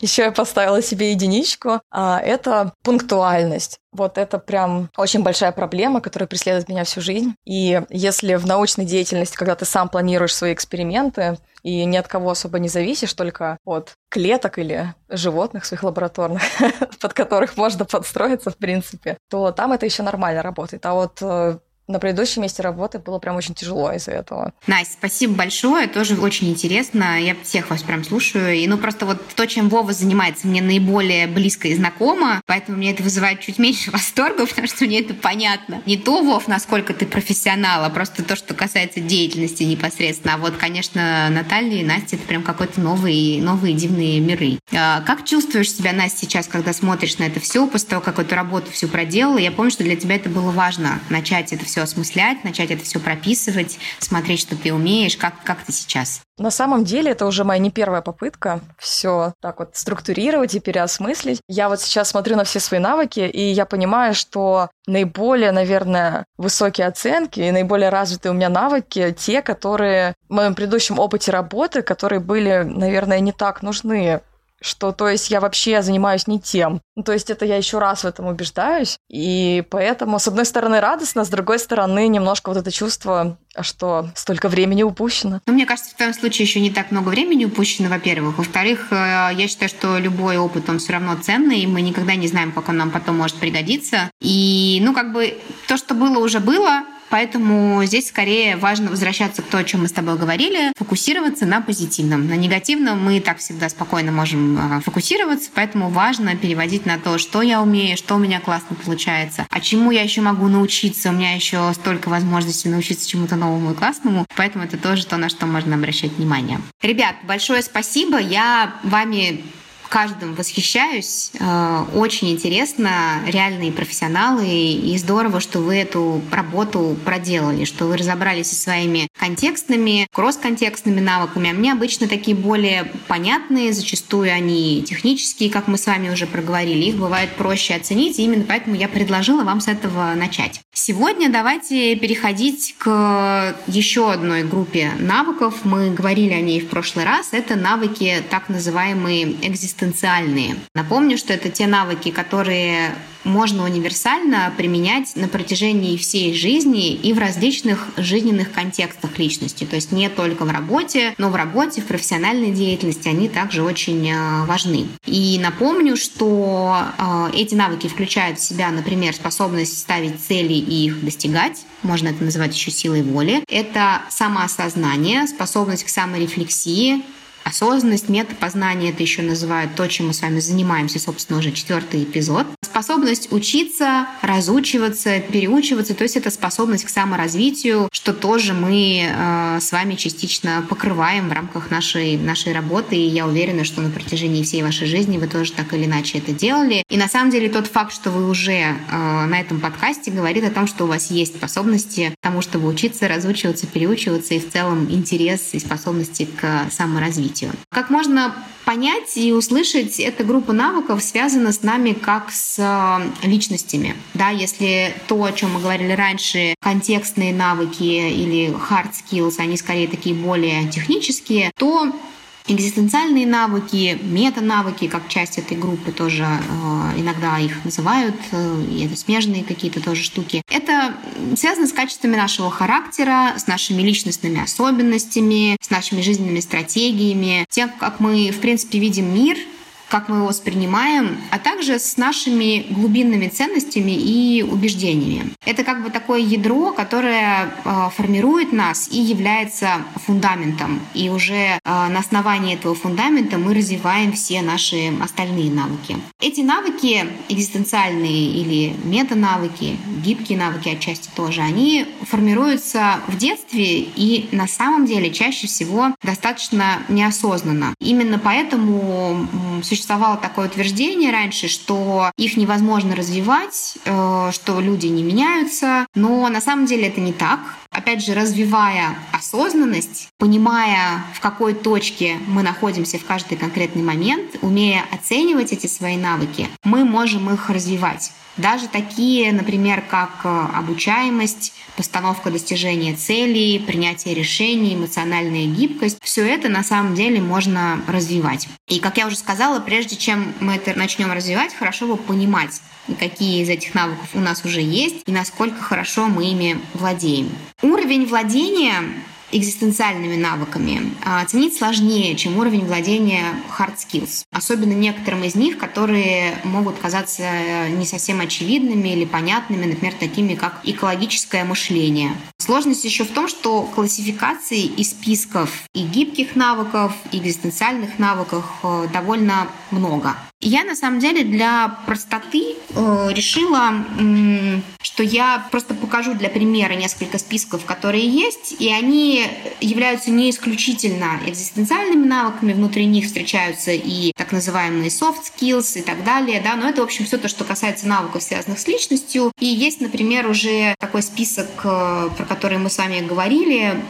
Еще я поставила себе единичку. А, это пунктуальность. Вот это прям очень большая проблема, которая преследует меня всю жизнь. И если в научной деятельности, когда ты сам планируешь свои эксперименты, и ни от кого особо не зависишь, только от клеток или животных своих лабораторных, под которых можно подстроиться, в принципе, то там это еще нормально работает. А вот э, на предыдущем месте работы было прям очень тяжело из-за этого. Настя, спасибо большое, тоже очень интересно. Я всех вас прям слушаю. И ну просто вот то, чем Вова занимается, мне наиболее близко и знакомо, поэтому мне это вызывает чуть меньше восторга, потому что мне это понятно. Не то, Вов, насколько ты профессионал, а просто то, что касается деятельности непосредственно. А вот, конечно, Наталья и Настя — это прям какой-то новый, новые дивные миры. А как чувствуешь себя, Настя, сейчас, когда смотришь на это все, после того, как эту работу всю проделала? Я помню, что для тебя это было важно, начать это все все осмыслять, начать это все прописывать, смотреть, что ты умеешь, как, как ты сейчас? На самом деле это уже моя не первая попытка все так вот структурировать и переосмыслить. Я вот сейчас смотрю на все свои навыки, и я понимаю, что наиболее, наверное, высокие оценки и наиболее развитые у меня навыки те, которые в моем предыдущем опыте работы, которые были, наверное, не так нужны что, то есть, я вообще занимаюсь не тем. Ну, то есть, это я еще раз в этом убеждаюсь, и поэтому, с одной стороны, радостно, с другой стороны, немножко вот это чувство, что столько времени упущено. Ну, мне кажется, в твоем случае еще не так много времени упущено, во-первых. Во-вторых, э, я считаю, что любой опыт, он все равно ценный, и мы никогда не знаем, как он нам потом может пригодиться. И, ну, как бы, то, что было, уже было, Поэтому здесь скорее важно возвращаться к тому, о чем мы с тобой говорили, фокусироваться на позитивном. На негативном мы так всегда спокойно можем а, фокусироваться, поэтому важно переводить на то, что я умею, что у меня классно получается, а чему я еще могу научиться. У меня еще столько возможностей научиться чему-то новому и классному, поэтому это тоже то, на что можно обращать внимание. Ребят, большое спасибо. Я вами каждым восхищаюсь. Э, очень интересно, реальные профессионалы, и здорово, что вы эту работу проделали, что вы разобрались со своими контекстными, кросс-контекстными навыками. А мне обычно такие более понятные, зачастую они технические, как мы с вами уже проговорили. Их бывает проще оценить, и именно поэтому я предложила вам с этого начать. Сегодня давайте переходить к еще одной группе навыков. Мы говорили о ней в прошлый раз. Это навыки так называемые экзистенциальные экзистенциальные. Напомню, что это те навыки, которые можно универсально применять на протяжении всей жизни и в различных жизненных контекстах личности. То есть не только в работе, но в работе, в профессиональной деятельности они также очень э, важны. И напомню, что э, эти навыки включают в себя, например, способность ставить цели и их достигать, можно это называть еще силой воли. Это самоосознание, способность к саморефлексии, Осознанность, метапознание, это еще называют то, чем мы с вами занимаемся, собственно, уже четвертый эпизод. Способность учиться, разучиваться, переучиваться, то есть это способность к саморазвитию, что тоже мы э, с вами частично покрываем в рамках нашей, нашей работы, и я уверена, что на протяжении всей вашей жизни вы тоже так или иначе это делали. И на самом деле тот факт, что вы уже э, на этом подкасте, говорит о том, что у вас есть способности к тому, чтобы учиться, разучиваться, переучиваться, и в целом интерес и способности к саморазвитию развитию. Как можно понять и услышать, эта группа навыков связана с нами как с э, личностями. Да, если то, о чем мы говорили раньше, контекстные навыки или hard skills, они скорее такие более технические, то Экзистенциальные навыки, мета-навыки, как часть этой группы тоже э, иногда их называют, э, это смежные какие-то тоже штуки. Это связано с качествами нашего характера, с нашими личностными особенностями, с нашими жизненными стратегиями, тем, как мы, в принципе, видим мир, как мы его воспринимаем, а также с нашими глубинными ценностями и убеждениями. Это как бы такое ядро, которое э, формирует нас и является фундаментом. И уже э, на основании этого фундамента мы развиваем все наши остальные навыки. Эти навыки, экзистенциальные или мета-навыки, гибкие навыки отчасти тоже, они формируются в детстве и на самом деле чаще всего достаточно неосознанно. Именно поэтому существовало такое утверждение раньше, что их невозможно развивать, э, что люди не меняются, но на самом деле это не так. Опять же, развивая осознанность, понимая, в какой точке мы находимся в каждый конкретный момент, умея оценивать эти свои навыки, мы можем их развивать. Даже такие, например, как э, обучаемость, постановка достижения целей, принятие решений, эмоциональная гибкость, все это на самом деле можно развивать. И, как я уже сказала, прежде чем мы это начнем развивать, хорошо бы понимать, какие из этих навыков у нас уже есть и насколько хорошо мы ими владеем. Уровень владения экзистенциальными навыками а, оценить сложнее, чем уровень владения hard skills. Особенно некоторым из них, которые могут казаться не совсем очевидными или понятными, например, такими как экологическое мышление. Сложность еще в том, что классификации и списков и гибких навыков, и экзистенциальных навыков э, довольно много. Я на самом деле для простоты э, решила, э, что я просто покажу для примера несколько списков, которые есть, и они являются не исключительно экзистенциальными навыками, внутри них встречаются и так называемые soft skills и так далее, да, но это, в общем, все то, что касается навыков, связанных с личностью. И есть, например, уже такой список, э, про который мы с вами говорили,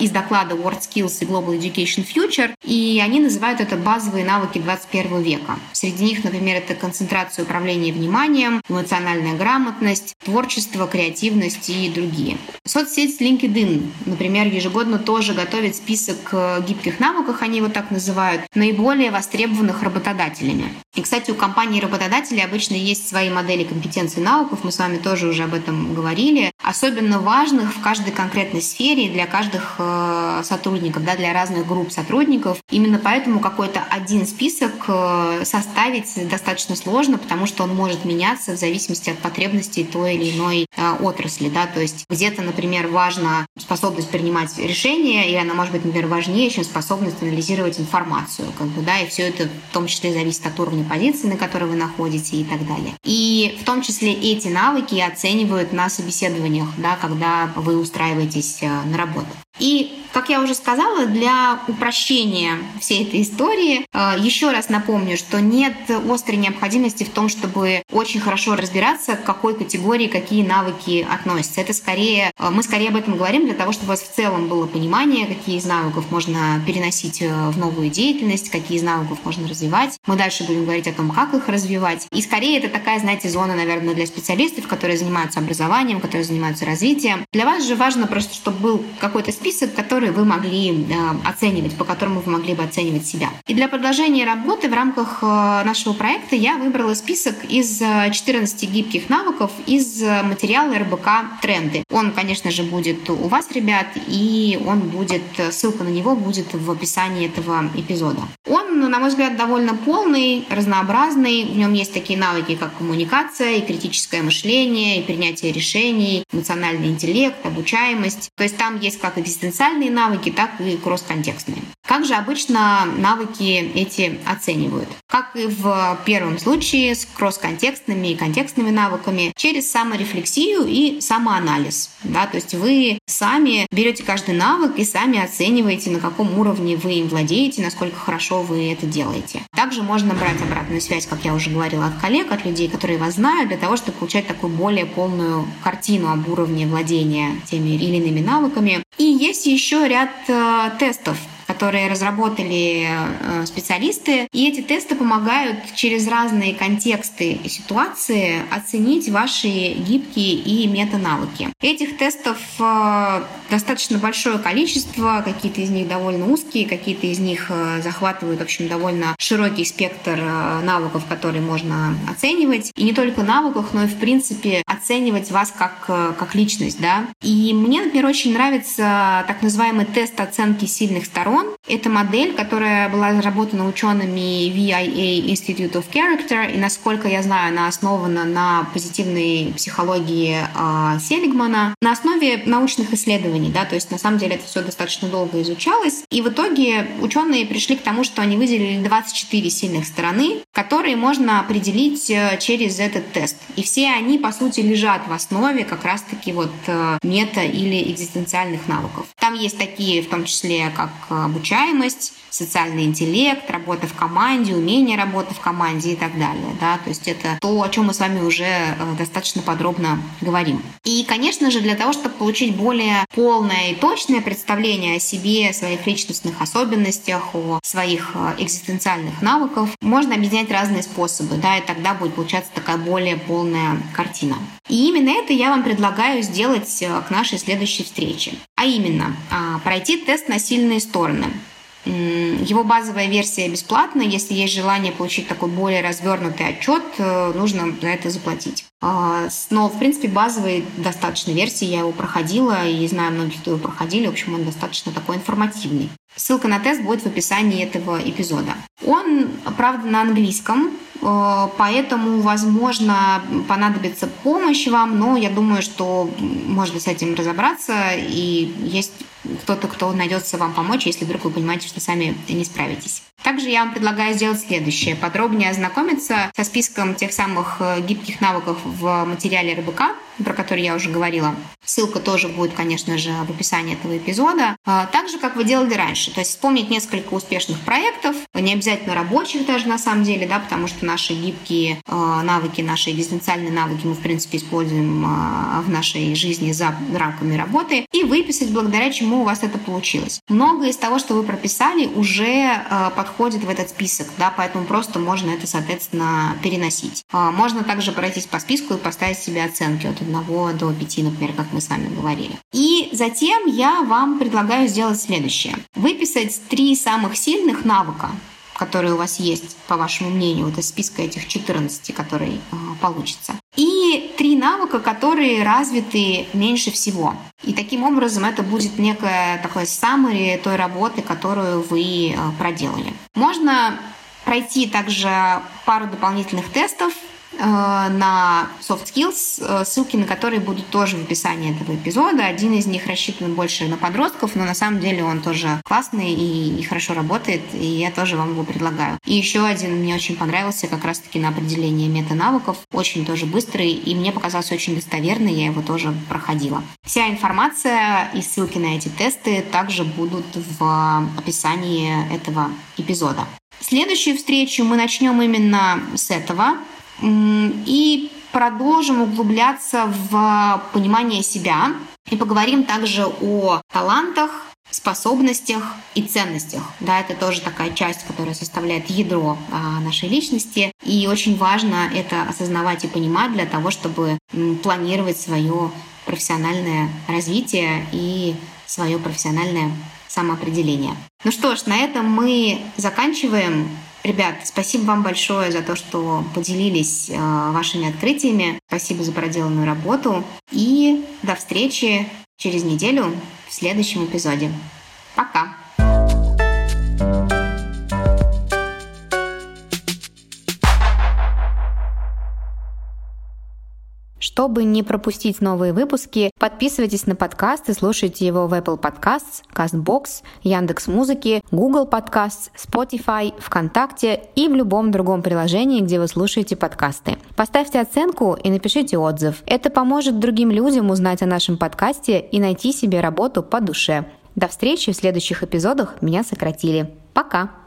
из доклада World Skills и Global Education Future, и они называют это базовые навыки 21 века. Среди них, например, это концентрация управления вниманием, эмоциональная грамотность, творчество, креативность и другие. Соцсеть LinkedIn, например, ежегодно тоже готовит список э, гибких навыков, они его так называют, наиболее востребованных работодателями. И, кстати, у компаний работодателей обычно есть свои модели компетенций навыков, мы с вами тоже уже об этом говорили, особенно важных в каждой конкретной сфере для каждых э, сотрудников, да, для разных групп сотрудников. Именно поэтому какой-то один список э, составить достаточно сложно, потому что он может меняться в зависимости от потребностей той или иной отрасли. Да? То есть где-то, например, важна способность принимать решение, и она может быть, например, важнее, чем способность анализировать информацию. Как бы, да, и все это в том числе зависит от уровня позиции, на которой вы находитесь и так далее. И в том числе эти навыки оценивают на собеседованиях, да, когда вы устраиваетесь э, на работу. И, как я уже сказала, для упрощения всей этой истории э, еще раз напомню, что нет острой необходимости в том, чтобы очень хорошо разбираться, к какой категории какие навыки относятся. Это скорее, э, мы скорее об этом говорим для того, чтобы у вас в целом было понимание, какие из навыков можно переносить э, в новую деятельность, какие из навыков можно развивать. Мы дальше будем говорить о том, как их развивать. И скорее это такая, знаете, зона, наверное, для специалистов, которые занимаются образованием, которые занимаются развитием. Для вас же важно просто, чтобы был какой-то список, который вы могли э, оценивать, по которому вы могли бы оценивать себя. И для продолжения работы в рамках э, нашего проекта я выбрала список из 14 э, гибких навыков из материала РБК «Тренды». Он, конечно же, будет у вас, ребят, и он будет, ссылка на него будет в описании этого эпизода. Он, на мой взгляд, довольно полный, разнообразный. В нем есть такие навыки, как коммуникация, и критическое мышление, и принятие решений, эмоциональный интеллект, обучаемость. То есть там есть как экзистенциальные навыки, так и кросс-контекстные. Как же обычно навыки эти оценивают? Как и в первом случае с кросс-контекстными и контекстными навыками, через саморефлексию и самоанализ. Да? То есть вы сами берете каждый навык и сами оцениваете, на каком уровне вы им владеете, насколько хорошо вы это делаете. Также можно брать обратную связь, как я уже говорила, от коллег, от людей, которые вас знают, для того, чтобы получать такую более полную картину об уровне владения теми или иными навыками. И есть еще ряд э, тестов, которые разработали э, специалисты. И эти тесты помогают через разные контексты и ситуации оценить ваши гибкие и мета-навыки. Этих тестов э, достаточно большое количество, какие-то из них довольно узкие, какие-то из них э, захватывают, в общем, довольно широкий спектр навыков, которые можно оценивать. И не только навыков, но и, в принципе, оценивать вас как, как личность. Да? И мне, например, очень нравится так называемый тест оценки сильных сторон. Это модель, которая была разработана учеными VIA Institute of Character, и, насколько я знаю, она основана на позитивной психологии э, Селигмана, на основе научных исследований, да, то есть на самом деле это все достаточно долго изучалось, и в итоге ученые пришли к тому, что они выделили 24 сильных стороны, которые можно определить э, через этот тест. И все они, по сути, лежат в основе как раз-таки вот э, мета или экзистенциальных навыков. Там есть такие, в том числе, как обучаемость, социальный интеллект, работа в команде, умение работы в команде и так далее. Да? То есть это то, о чем мы с вами уже э, достаточно подробно говорим. И, конечно же, для того, чтобы получить более полное и точное представление о себе, о своих личностных особенностях, о своих э, экзистенциальных навыках, можно объединять разные способы, да, и тогда будет получаться такая более полная картина. И именно это я вам предлагаю сделать э, к нашей следующей встрече. А именно, а, пройти тест на сильные стороны. Его базовая версия бесплатна. Если есть желание получить такой более развернутый отчет, э, нужно за это заплатить. А, но, в принципе, базовой достаточно версии. Я его проходила и знаю многих, кто его проходили. В общем, он достаточно такой информативный. Ссылка на тест будет в описании этого эпизода. Он, правда, на английском, э, поэтому, возможно, понадобится помощь вам, но я думаю, что можно с этим разобраться, и есть кто-то, кто найдется вам помочь, если вдруг вы понимаете, что сами не справитесь. Также я вам предлагаю сделать следующее. Подробнее ознакомиться со списком тех самых э, гибких навыков в материале РБК, про который я уже говорила. Ссылка тоже будет, конечно же, в описании этого эпизода. А, так же, как вы делали раньше. То есть вспомнить несколько успешных проектов, не обязательно рабочих даже на самом деле, да, потому что наши гибкие э, навыки, наши экзистенциальные навыки мы, в принципе, используем э, в нашей жизни за рамками работы, и выписать, благодаря чему у вас это получилось. Многое из того, что вы прописали, уже подходит в этот список, да, поэтому просто можно это, соответственно, переносить. А, можно также пройтись по списку и поставить себе оценки от 1 до 5, например, как мы с вами говорили. И затем я вам предлагаю сделать следующее. Выписать три самых сильных навыка, которые у вас есть, по вашему мнению, вот из списка этих 14, которые э, получится. И три навыка, которые развиты меньше всего. И таким образом это будет некое такое summary той работы, которую вы э, проделали. Можно пройти также пару дополнительных тестов, на soft skills, э, ссылки на которые будут тоже в описании этого эпизода. Один из них рассчитан больше на подростков, но на самом деле он тоже классный и, и хорошо работает, и я тоже вам его предлагаю. И еще один мне очень понравился как раз-таки на определение мета-навыков. Очень тоже быстрый, и мне показался очень достоверный, я его тоже проходила. Вся информация и ссылки на эти тесты также будут в описании этого эпизода. Следующую встречу мы начнем именно с этого и продолжим углубляться в понимание себя и поговорим также о талантах, способностях и ценностях. Да, это тоже такая часть, которая составляет ядро а, нашей личности. И очень важно это осознавать и понимать для того, чтобы планировать свое профессиональное развитие и свое профессиональное самоопределение. Ну что ж, на этом мы заканчиваем. Ребят, спасибо вам большое за то, что поделились э, вашими открытиями. Спасибо за проделанную работу. И до встречи через неделю в следующем эпизоде. Пока! Чтобы не пропустить новые выпуски, подписывайтесь на подкаст и слушайте его в Apple Podcasts, CastBox, Яндекс.Музыки, Google Podcasts, Spotify, ВКонтакте и в любом другом приложении, где вы слушаете подкасты. Поставьте оценку и напишите отзыв. Это поможет другим людям узнать о нашем подкасте и найти себе работу по душе. До встречи в следующих эпизодах. Меня сократили. Пока!